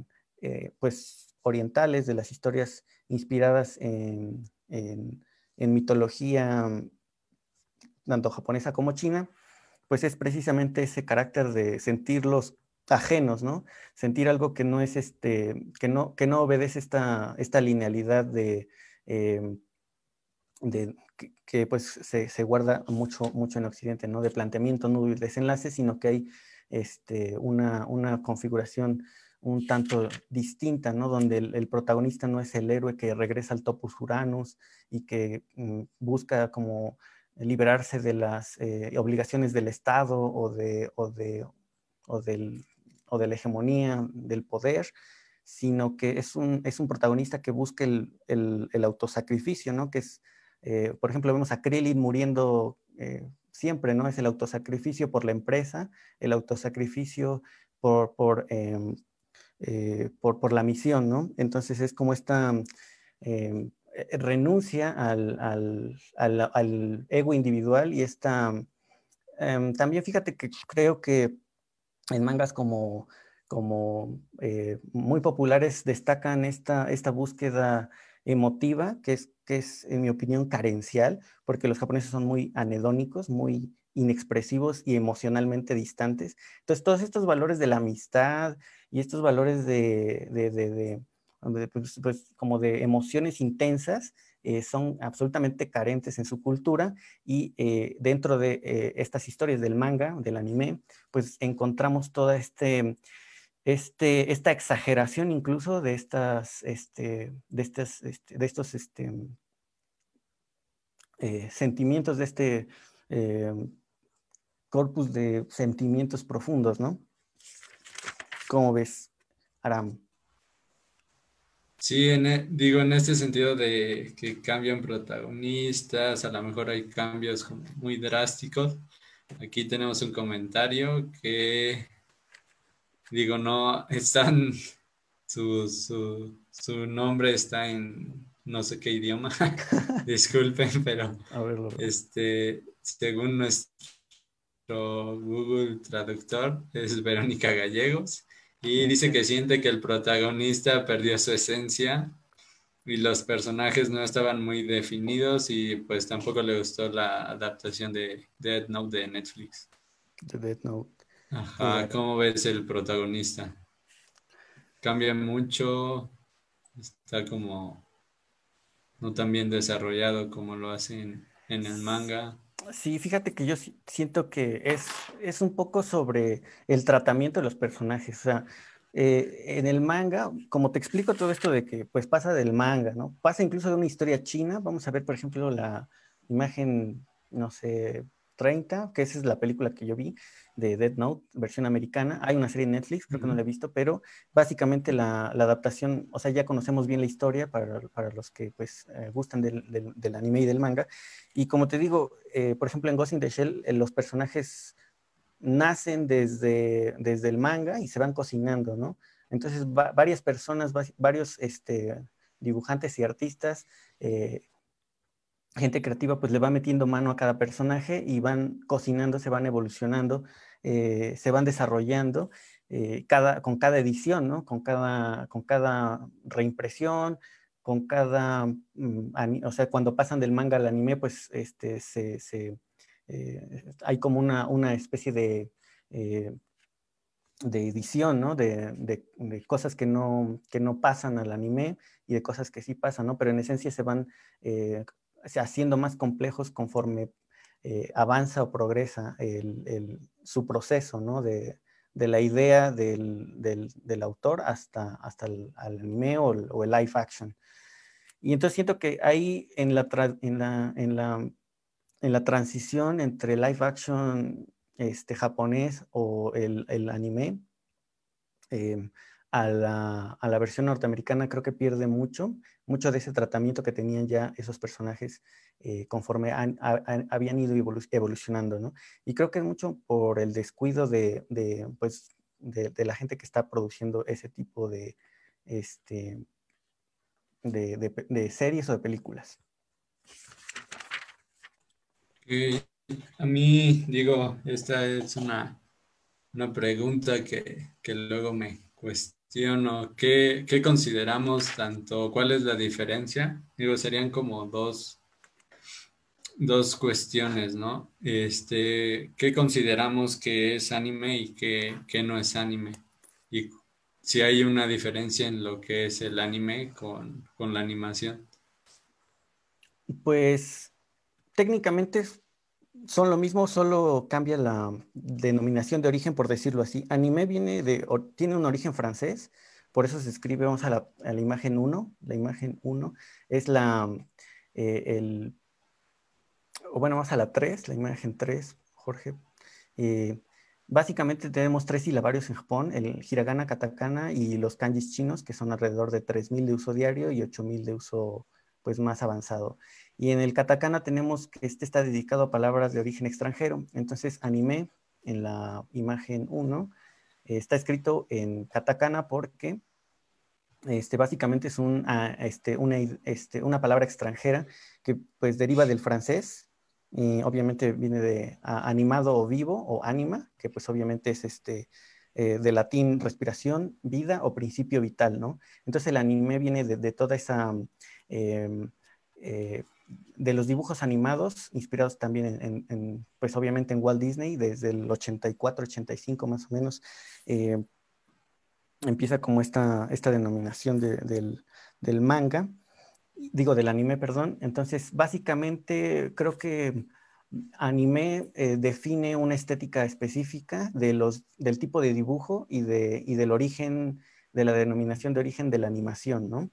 pues, orientales, de las historias inspiradas en, en mitología tanto japonesa como china, pues es precisamente ese carácter de sentirlos ajenos, ¿no? Sentir algo que no es este, que no, que no obedece esta, esta linealidad de, em, de que, pues se, se, guarda mucho, mucho en Occidente, ¿no? De planteamiento, no de desenlace, sino que hay este, una, una configuración un tanto distinta, ¿no? Donde el, protagonista no es el héroe que regresa al topus uranus y que mm, busca como liberarse de las eh, obligaciones del Estado o de, o de, o del, o de la hegemonía del poder, sino que es un, es un protagonista que busca el, el, autosacrificio, ¿no? Que es, eh, por ejemplo, vemos a Krillin muriendo eh, siempre, ¿no? Es el autosacrificio por la empresa, el autosacrificio por, por em, eh, por, la misión, ¿no? Entonces es como esta em, eh, renuncia al, al, al, ego individual y esta... Em, también fíjate que creo que en mangas como, como muy populares destacan esta, esta búsqueda emotiva, que es, que es, en mi opinión, carencial, porque los japoneses son muy anedónicos, muy inexpresivos y emocionalmente distantes. Entonces, todos estos valores de la amistad y estos valores de, de, de, pues, pues, como de emociones intensas eh, son absolutamente carentes en su cultura y eh, dentro de eh, estas historias del manga, del anime, pues encontramos toda este, este, esta exageración incluso de, estas, este, de, estas, este, de estos este, sentimientos, de este corpus de sentimientos profundos, ¿no? ¿Cómo ves, Aram? Sí, e, digo en este sentido de que cambian protagonistas, a lo mejor hay cambios muy drásticos. Aquí tenemos un comentario que, digo, no están, su, su, nombre está en no sé qué idioma, disculpen, pero este, según nuestro Google Traductor es Verónica Gallegos y dice que siente que el protagonista perdió su esencia y los personajes no estaban muy definidos y pues tampoco le gustó la adaptación de Dead Note de Netflix. De Dead Note. Ajá, ¿cómo ves el protagonista? Cambia mucho, está como no tan bien desarrollado como lo hacen en el manga. Sí, fíjate que yo siento que es, es un poco sobre el tratamiento de los personajes. O sea, eh, en el manga, como te explico todo esto de que pues pasa del manga, ¿no? Pasa incluso de una historia china. Vamos a ver, por ejemplo, la imagen, no sé, 30, que esa es la película que yo vi de Dead Note, versión americana. Hay una serie en Netflix, creo que no la he visto, pero básicamente la, adaptación, o sea, ya conocemos bien la historia para, para los que pues eh, gustan del, del, anime y del manga. Y como te digo, eh, por ejemplo, en Ghost in the Shell, eh, los personajes nacen desde, desde el manga y se van cocinando, ¿no? Entonces, varias personas, varios este, dibujantes y artistas gente creativa pues le va metiendo mano a cada personaje y van cocinando, se van evolucionando, eh, se van desarrollando eh, cada, con cada edición, ¿no? Con cada, con cada reimpresión, con cada, mm, o sea, cuando pasan del manga al anime, pues este, se, eh, hay como una, una especie de de edición, ¿no? De, de, cosas que no, que no pasan al anime y de cosas que sí pasan, ¿no? Pero en esencia se van haciendo más complejos conforme eh, avanza o progresa su proceso, ¿no? De, la idea del, autor hasta, el, anime o el, live action. Y entonces siento que ahí en la, transición entre live action este, japonés o el, anime, em, a, la, a, la, versión norteamericana creo que pierde mucho, mucho de ese tratamiento que tenían ya esos personajes eh, conforme habían ido evolucionando, ¿no? Y creo que es mucho por el descuido de, de pues, de, la gente que está produciendo ese tipo de, este, de, de series o de películas. A mí, digo, esta es una, una pregunta que, luego me cuestiono. ¿Qué, consideramos tanto? ¿Cuál es la diferencia? Digo, serían como dos, dos cuestiones, ¿no? Este, ¿Qué consideramos que es anime y qué, no es anime? Y si hay una diferencia en lo que es el anime con, con la animación. Pues técnicamente son lo mismo, solo cambia la denominación de origen, por decirlo así. Anime viene de, tiene un origen francés, por eso se escribe, vamos a la, a la imagen 1, la imagen 1 es la, eh, el, o bueno, vamos a la 3, la imagen 3, Jorge. Eh, básicamente tenemos tres silabarios en Japón, el hiragana, katakana y los kanjis chinos, que son alrededor de 3.000 de uso diario y 8.000 de uso pues más avanzado. Y en el katakana tenemos que este está dedicado a palabras de origen extranjero. Entonces, anime en la imagen 1 está escrito en katakana porque este, básicamente es un, ah, este, una, este, una, palabra extranjera que pues deriva del francés. Y obviamente viene de animado o vivo o anima, que pues obviamente es este, eh, de latín respiración, vida o principio vital, ¿no? Entonces el anime viene de, de toda esa em, eh, de los dibujos animados, inspirados también en, pues obviamente en Walt Disney, desde el 84, 85 más o menos, eh, empieza como esta, esta denominación del, manga, digo del anime, perdón. Entonces, básicamente creo que anime eh, define una estética específica de los, del tipo de dibujo y, de, y del origen, de la denominación de origen de la animación, ¿no?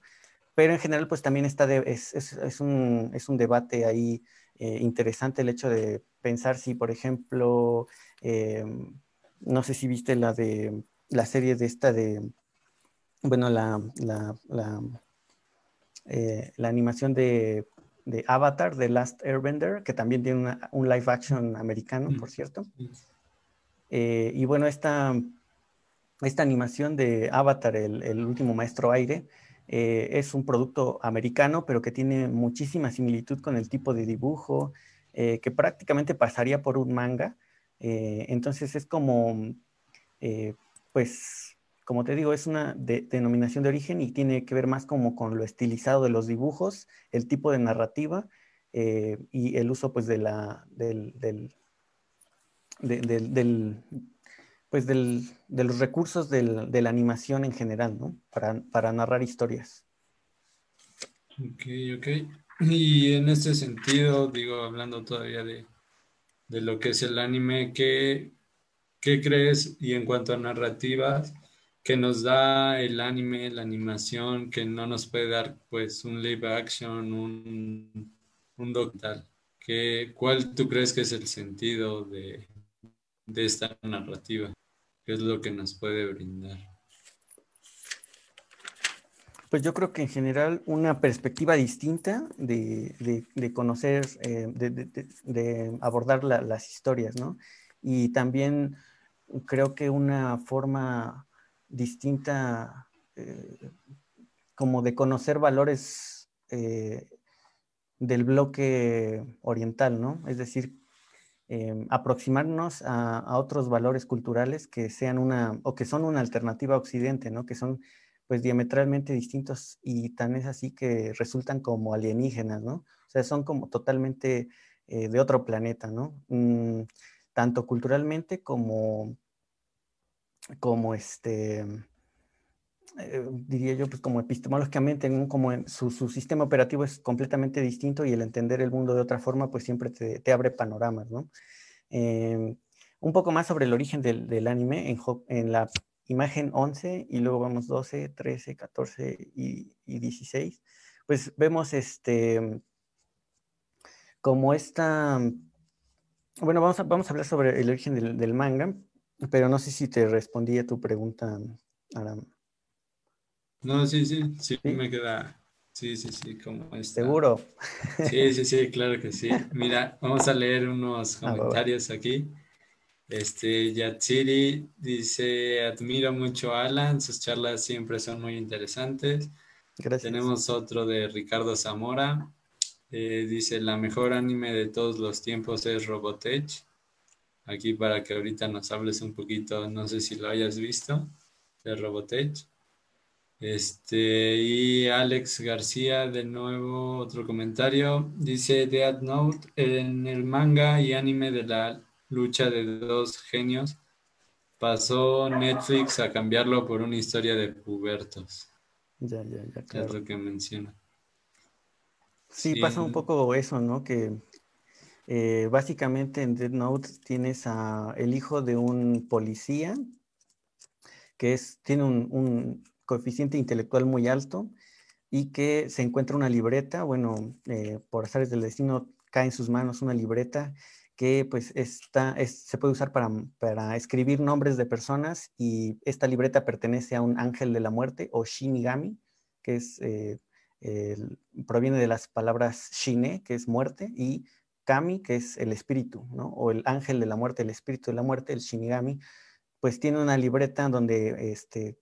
Pero en general pues también está es, un, debate ahí eh, interesante el hecho de pensar si, por ejemplo, eh, no sé si viste la de la serie de esta de, bueno, la, la, eh, animación de, Avatar, de Last Airbender, que también tiene un live action americano, por cierto. y bueno, esta, esta animación de Avatar, el último maestro aire, eh, es un producto americano, pero que tiene muchísima similitud con el tipo de dibujo, eh, que prácticamente pasaría por un manga. Eh, entonces es como, pues, como te digo, es una denominación de origen y tiene que ver más como con lo estilizado de los dibujos, el tipo de narrativa y el uso, pues, de la, del, del pues del, de los recursos del, de la animación en general, ¿no? Para, para, narrar historias. Ok, ok. Y en este sentido, digo, hablando todavía de, de lo que es el anime, ¿qué, ¿qué, crees? Y en cuanto a narrativas, que nos da el anime, la animación, que no nos puede dar pues un live action, un, un documental? ¿Qué, ¿Cuál tú crees que es el sentido de, de esta narrativa? ¿Qué es lo que nos puede brindar? Pues yo creo que en general una perspectiva distinta de, conocer, eh, de, abordar las historias, ¿no? Y también creo que una forma distinta eh, como de conocer valores eh, del bloque oriental, ¿no? Es decir, Em, aproximarnos a, otros valores culturales que sean una, o que son una alternativa a Occidente, ¿no? Que son pues diametralmente distintos y tan es así que resultan como alienígenas, ¿no? O sea, son como totalmente eh, de otro planeta, ¿no? Mm, tanto culturalmente como, como este, eh, diría yo, pues como epistemológicamente, como su, sistema operativo es completamente distinto y el entender el mundo de otra forma, pues siempre te, abre panoramas, ¿no? Em, un poco más sobre el origen del, anime en, en, la imagen 11 y luego vamos 12, 13, 14 y, 16, pues vemos este, como esta, bueno, vamos a, vamos a hablar sobre el origen del, manga, pero no sé si te respondí a tu pregunta, Aram. No, sí, sí, sí, me queda. Sí, sí, sí, como está. ¿Seguro? Sí, sí, sí, claro que sí. Mira, vamos a leer unos ah, comentarios aquí. Este, Yatsiri dice, admiro mucho a Alan, sus charlas siempre son muy interesantes. Gracias. Tenemos otro de Ricardo Zamora. Eh, dice, la mejor anime de todos los tiempos es Robotech. Aquí para que ahorita nos hables un poquito, no sé si lo hayas visto, de Robotech. Este, y Alex García, de nuevo, otro comentario. Dice Death Note, en el manga y anime de la lucha de dos genios, pasó Netflix a cambiarlo por una historia de pubertos. Ya, ya, ya, claro. Es lo que menciona. Sí, pasa un poco eso, ¿no? Que eh, básicamente en Death Note tienes a el hijo de un policía que es, tiene un coeficiente intelectual muy alto y que se encuentra una libreta, bueno, eh, por azares del destino cae en sus manos una libreta que pues está, se puede usar para, para, escribir nombres de personas y esta libreta pertenece a un ángel de la muerte o Shinigami, que es, eh, proviene de las palabras Shine, que es muerte, y Kami, que es el espíritu, ¿no? O el ángel de la muerte, el espíritu de la muerte, el Shinigami, pues tiene una libreta donde este,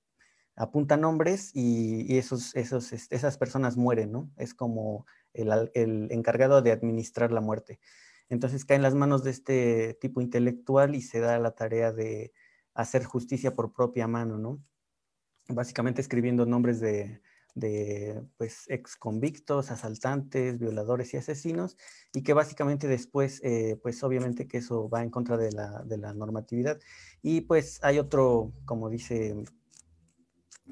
apunta nombres y, esos, esos, esas personas mueren, ¿no? Es como el, el, encargado de administrar la muerte. Entonces cae en las manos de este tipo intelectual y se da la tarea de hacer justicia por propia mano, ¿no? Básicamente escribiendo nombres de, de pues, ex convictos, asaltantes, violadores y asesinos, y que básicamente después, eh, pues obviamente que eso va en contra de la, de la normatividad. Y pues hay otro, como dice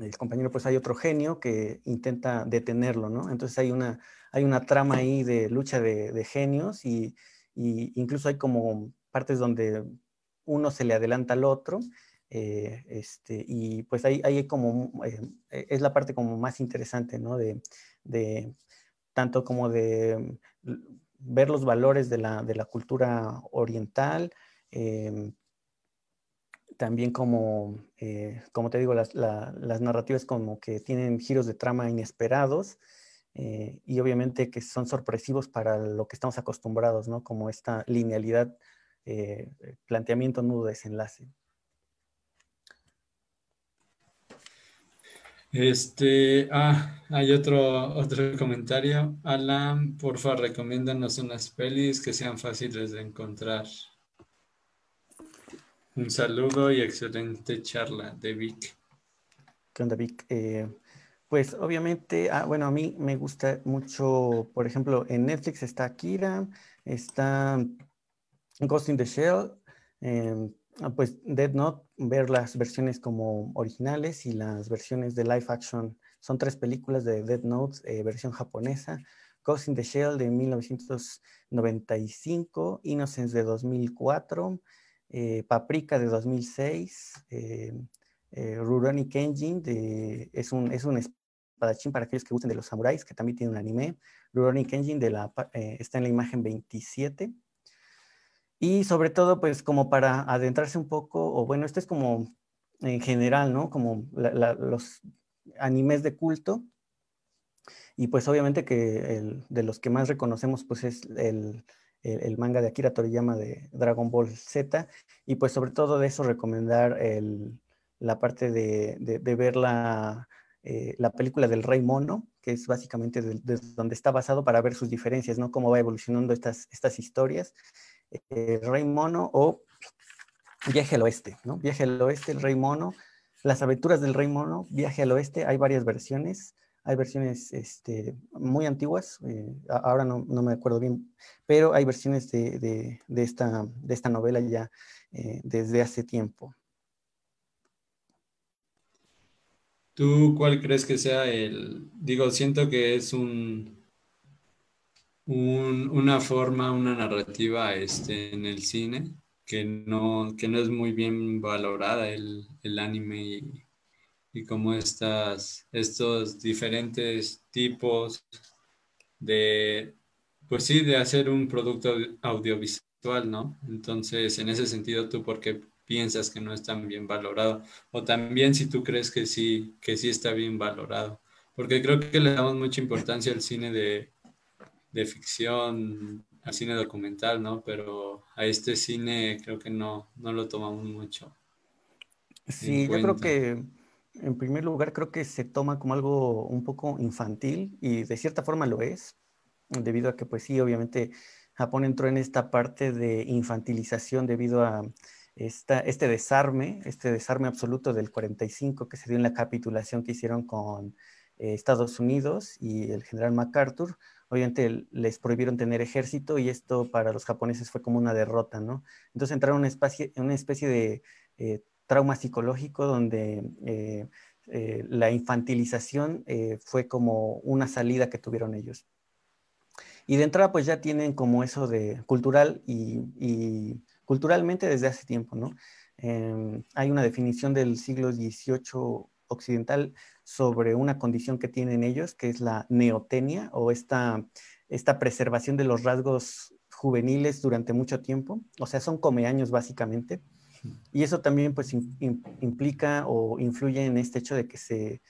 el compañero, pues hay otro genio que intenta detenerlo, ¿no? Entonces hay una, hay una trama ahí de lucha de, genios y, incluso hay como partes donde uno se le adelanta al otro. Eh, este, y pues ahí, hay como, eh, es la parte como más interesante, ¿no? De, tanto como de ver los valores de la, de la cultura oriental, eh, también como, eh, como te digo, las, narrativas como que tienen giros de trama inesperados eh, y obviamente que son sorpresivos para lo que estamos acostumbrados, ¿no? Como esta linealidad, eh, planteamiento, nudo, desenlace. Este, ah, hay otro, otro comentario. Alan, porfa, recomiéndanos unas pelis que sean fáciles de encontrar. Un saludo y excelente charla de Vic. ¿Qué onda, Vic? Eh, pues obviamente, ah, bueno, a mí me gusta mucho, por ejemplo, en Netflix está Kira, está Ghost in the Shell, em, ah, pues Dead Note, ver las versiones como originales y las versiones de live action. Son tres películas de Dead Note, eh, versión japonesa. Ghost in the Shell de 1995, Innocence de 2004, eh, Paprika de 2006, eh, eh, Rurouni Kenjin es, un, es un espadachín para aquellos que gusten de los samuráis, que también tiene un anime. Rurouni Kenjin de la, está en la imagen 27. Y sobre todo, pues como para adentrarse un poco, o bueno, esto es como en general, ¿no? Como los animes de culto. Y pues obviamente que el, de los que más reconocemos, pues es el, el, manga de Akira Toriyama de Dragon Ball Z. Y pues sobre todo de eso recomendar la parte de, ver la, eh, la, película del Rey Mono, que es básicamente de, donde está basado para ver sus diferencias, ¿no? Cómo va evolucionando estas, estas historias. el Rey Mono o Viaje al Oeste, ¿no? Viaje al Oeste, el Rey Mono. Las aventuras del Rey Mono, Viaje al Oeste, hay varias versiones. Hay versiones este, muy antiguas, eh, ahora no, me acuerdo bien, pero hay versiones de, esta, novela ya eh, desde hace tiempo. ¿Tú cuál crees que sea el, digo, siento que es un, una forma, una narrativa este, en el cine que no, que no es muy bien valorada el, anime y, y como estas, estos diferentes tipos de, pues sí, de hacer un producto audiovisual, ¿no? Entonces, en ese sentido, ¿tú por qué piensas que no es tan bien valorado? O también si tú crees que sí, que sí está bien valorado. Porque creo que le damos mucha importancia al cine de, de ficción, al cine documental, ¿no? Pero a este cine creo que no, no lo tomamos mucho. Sí, yo creo que en primer lugar creo que se toma como algo un poco infantil y de cierta forma lo es, debido a que pues sí, obviamente Japón entró en esta parte de infantilización debido a este desarme, este desarme absoluto del 45 que se dio en la capitulación que hicieron con eh, Estados Unidos y el general MacArthur, obviamente les prohibieron tener ejército y esto para los japoneses fue como una derrota, ¿no? Entonces entraron en una especie, especie de eh, trauma psicológico donde eh, la infantilización fue como una salida que tuvieron ellos. Y de entrada pues ya tienen como eso de cultural y, culturalmente desde hace tiempo, ¿no? Em, hay una definición del siglo XVIII occidental sobre una condición que tienen ellos, que es la neotenia o esta, esta preservación de los rasgos juveniles durante mucho tiempo. O sea, son comeaños básicamente. Y eso también pues implica o influye en este hecho de que, se,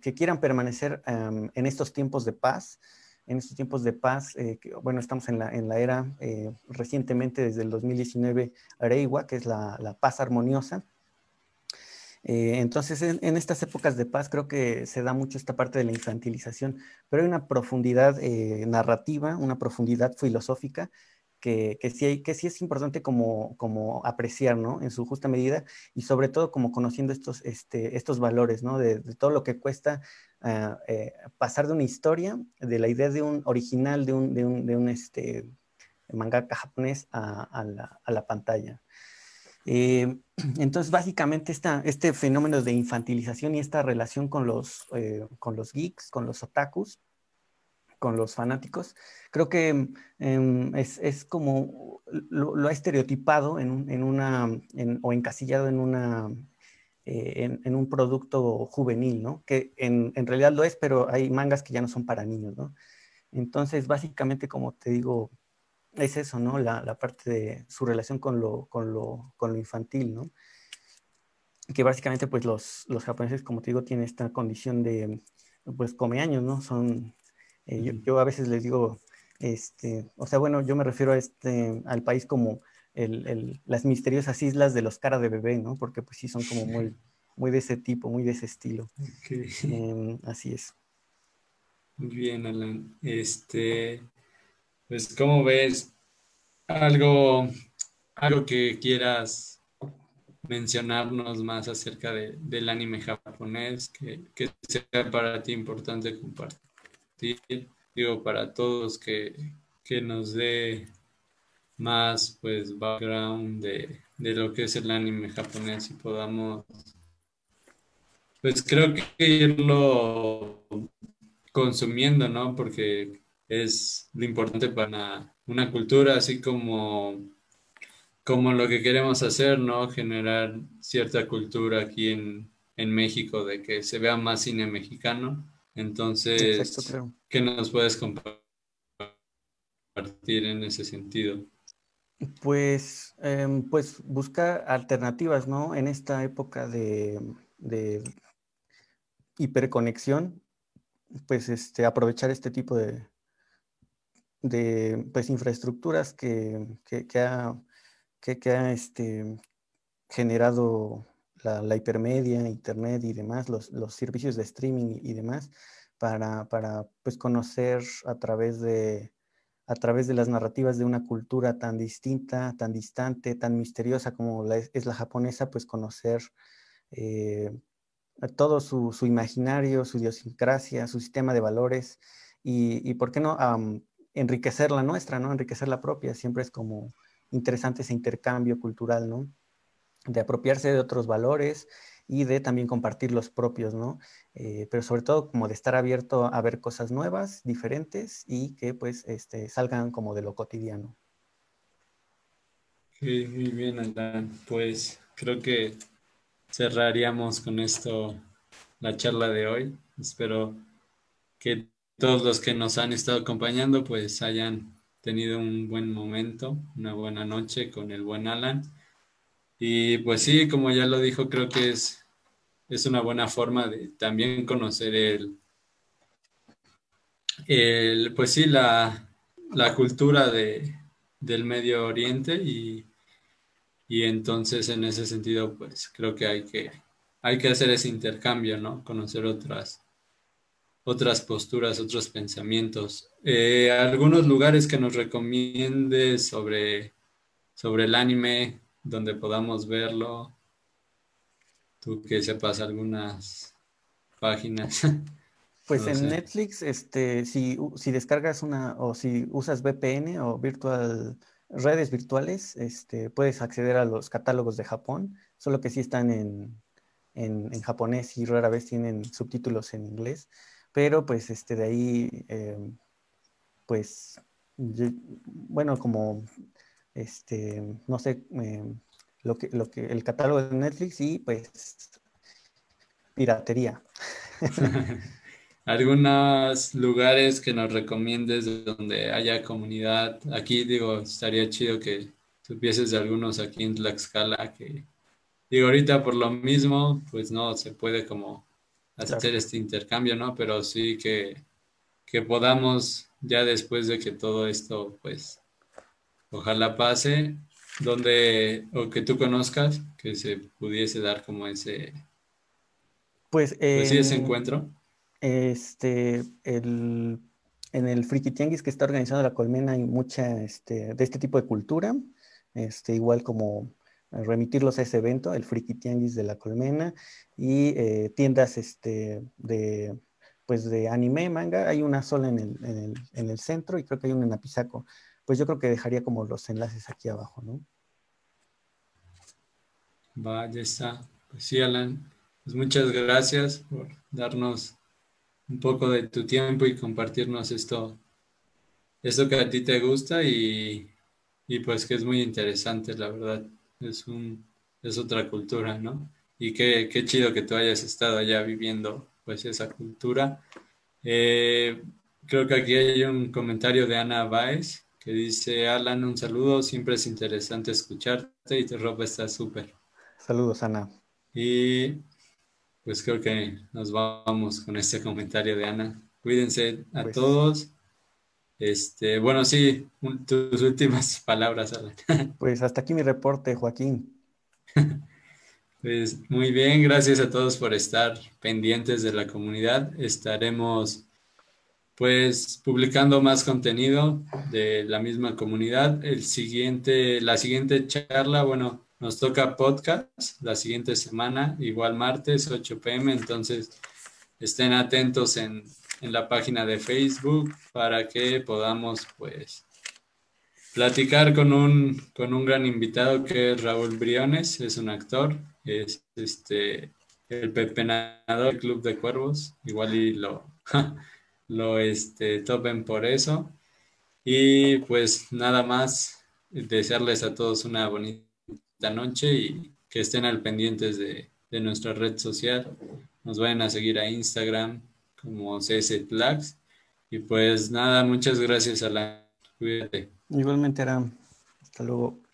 que quieran permanecer en estos tiempos de paz, en estos tiempos de paz, eh, bueno, estamos en la, en la era eh, recientemente desde el 2019 Areiwa, que es la, la paz armoniosa, eh, entonces, en, estas épocas de paz creo que se da mucho esta parte de la infantilización, pero hay una profundidad eh, narrativa, una profundidad filosófica que, sí es importante como, apreciar. En su justa medida y sobre todo como conociendo estos, este, valores. De, todo lo que cuesta ah, eh, pasar de una historia, de la idea de un original, de un, este, mangaka japonés a, la, pantalla. Eh, entonces, básicamente, este fenómeno de infantilización y esta relación con los, eh, con los geeks, con los otakus, con los fanáticos, creo que em, es, como lo, ha estereotipado en, una, o encasillado en, una, eh, en, un producto juvenil, ¿no? Que en, realidad lo es, pero hay mangas que ya no son para niños, ¿no? Entonces, básicamente, como te digo, es eso, ¿no? La, parte de su relación con lo, con lo, con lo infantil, ¿no? Que básicamente, pues los, los, japoneses, como te digo, tienen esta condición de, pues, come años, ¿no? Son, eh, yo, a veces les digo, este, o sea, bueno, yo me refiero a este, al país como el, el, las misteriosas islas de los cara de bebé, ¿no? Porque pues sí son como muy, muy de ese tipo, muy de ese estilo. Em, así es. Muy bien, Alan. Este, pues, ¿cómo ves? Algo, algo que quieras mencionarnos más acerca del anime japonés, que, sea para ti importante compartir, digo, para todos que, nos dé más pues background de, de, lo que es el anime japonés y podamos pues creo que irlo consumiendo, ¿no? Porque es lo importante para una cultura, así como, como lo que queremos hacer, ¿no? Generar cierta cultura aquí en, México, de que se vea más cine mexicano. Entonces, ¿qué nos puedes compartir en ese sentido? Pues, em, pues buscar alternativas, ¿no? En esta época de, de hiperconexión, pues este, aprovechar este tipo de, de pues, infraestructuras que, que, ha, que, ha este, generado la, hipermedia, Internet y demás, los, los servicios de streaming y, demás, para, para pues, conocer a través, de, a través de las narrativas de una cultura tan distinta, tan distante, tan misteriosa como la, es la japonesa, pues conocer eh, todo su, su, imaginario, su idiosincrasia, su sistema de valores y, y ¿por qué no? enriquecer la nuestra, ¿no? Enriquecer la propia. Siempre es como interesante ese intercambio cultural, ¿no? De apropiarse de otros valores y de también compartir los propios, ¿no? Eh, pero sobre todo como de estar abierto a ver cosas nuevas, diferentes y que pues este, salgan como de lo cotidiano. Muy bien, Alan. Pues creo que cerraríamos con esto la charla de hoy. Espero que todos los que nos han estado acompañando pues hayan tenido un buen momento, una buena noche con el buen Alan. Y pues sí, como ya lo dijo, creo que es, es una buena forma de también conocer el, el pues sí, la, la cultura de, del Medio Oriente y, y, entonces en ese sentido pues creo que hay que, hay que hacer ese intercambio, ¿no? Conocer otras, otras posturas, otros pensamientos. Eh, algunos lugares que nos recomiendes sobre, sobre el anime, donde podamos verlo. Tú que sepas algunas páginas. Pues en Netflix, este, si, si, descargas una o si usas VPN o virtual, redes virtuales, este, puedes acceder a los catálogos de Japón, solo que sí están en, en, en japonés y rara vez tienen subtítulos en inglés, pero pues este, de ahí, em, pues, bueno, como este, no sé, em, lo que, lo que, el catálogo de Netflix y pues piratería. Algunos lugares que nos recomiendes donde haya comunidad. Aquí digo, estaría chido que supieses de algunos aquí en Tlaxcala que digo ahorita por lo mismo, pues no se puede como hacer este intercambio, ¿no? Pero sí que, que podamos ya después de que todo esto pues ojalá pase, donde, o que tú conozcas, que se pudiese dar como ese, pues, pues ese encuentro. Este, el, en el Friki Tianguis que está organizando la Colmena hay mucha este, de este tipo de cultura, este, igual como remitirlos a ese evento, el Friki Tianguis de la Colmena, y eh, tiendas este, de, pues de anime, manga, hay una sola en el, en, el, en el, centro y creo que hay una en Apizaco pues yo creo que dejaría como los enlaces aquí abajo, ¿no? Va, ya está. Pues sí, Alan, pues muchas gracias por darnos un poco de tu tiempo y compartirnos esto, esto que a ti te gusta y, pues que es muy interesante, la verdad. Es, un, es otra cultura, ¿no? Y qué, qué chido que tú hayas estado allá viviendo pues esa cultura. Eh, creo que aquí hay un comentario de Ana Baez que dice, Alan, un saludo, siempre es interesante escucharte y tu ropa está súper. Saludos, Ana. Y pues creo que nos vamos con este comentario de Ana. Cuídense a pues todos. Este, bueno, sí, tus últimas palabras, Alan. Pues hasta aquí mi reporte, Joaquín. Pues muy bien, gracias a todos por estar pendientes de la comunidad. Estaremos pues publicando más contenido de la misma comunidad. El siguiente, la siguiente charla, bueno, nos toca podcast la siguiente semana, igual martes, 8 pm, entonces estén atentos en, en la página de Facebook para que podamos pues platicar con un, con un gran invitado que es Raúl Briones, es un actor, es este el pepenador del Club de Cuervos, igual y lo lo este, topen por eso. Y pues nada más, desearles a todos una bonita noche y que estén al pendientes de, de nuestra red social. Nos vayan a seguir a Instagram como CS Y pues nada, muchas gracias a la... Cuídate. Igualmente, Aram. Hasta luego.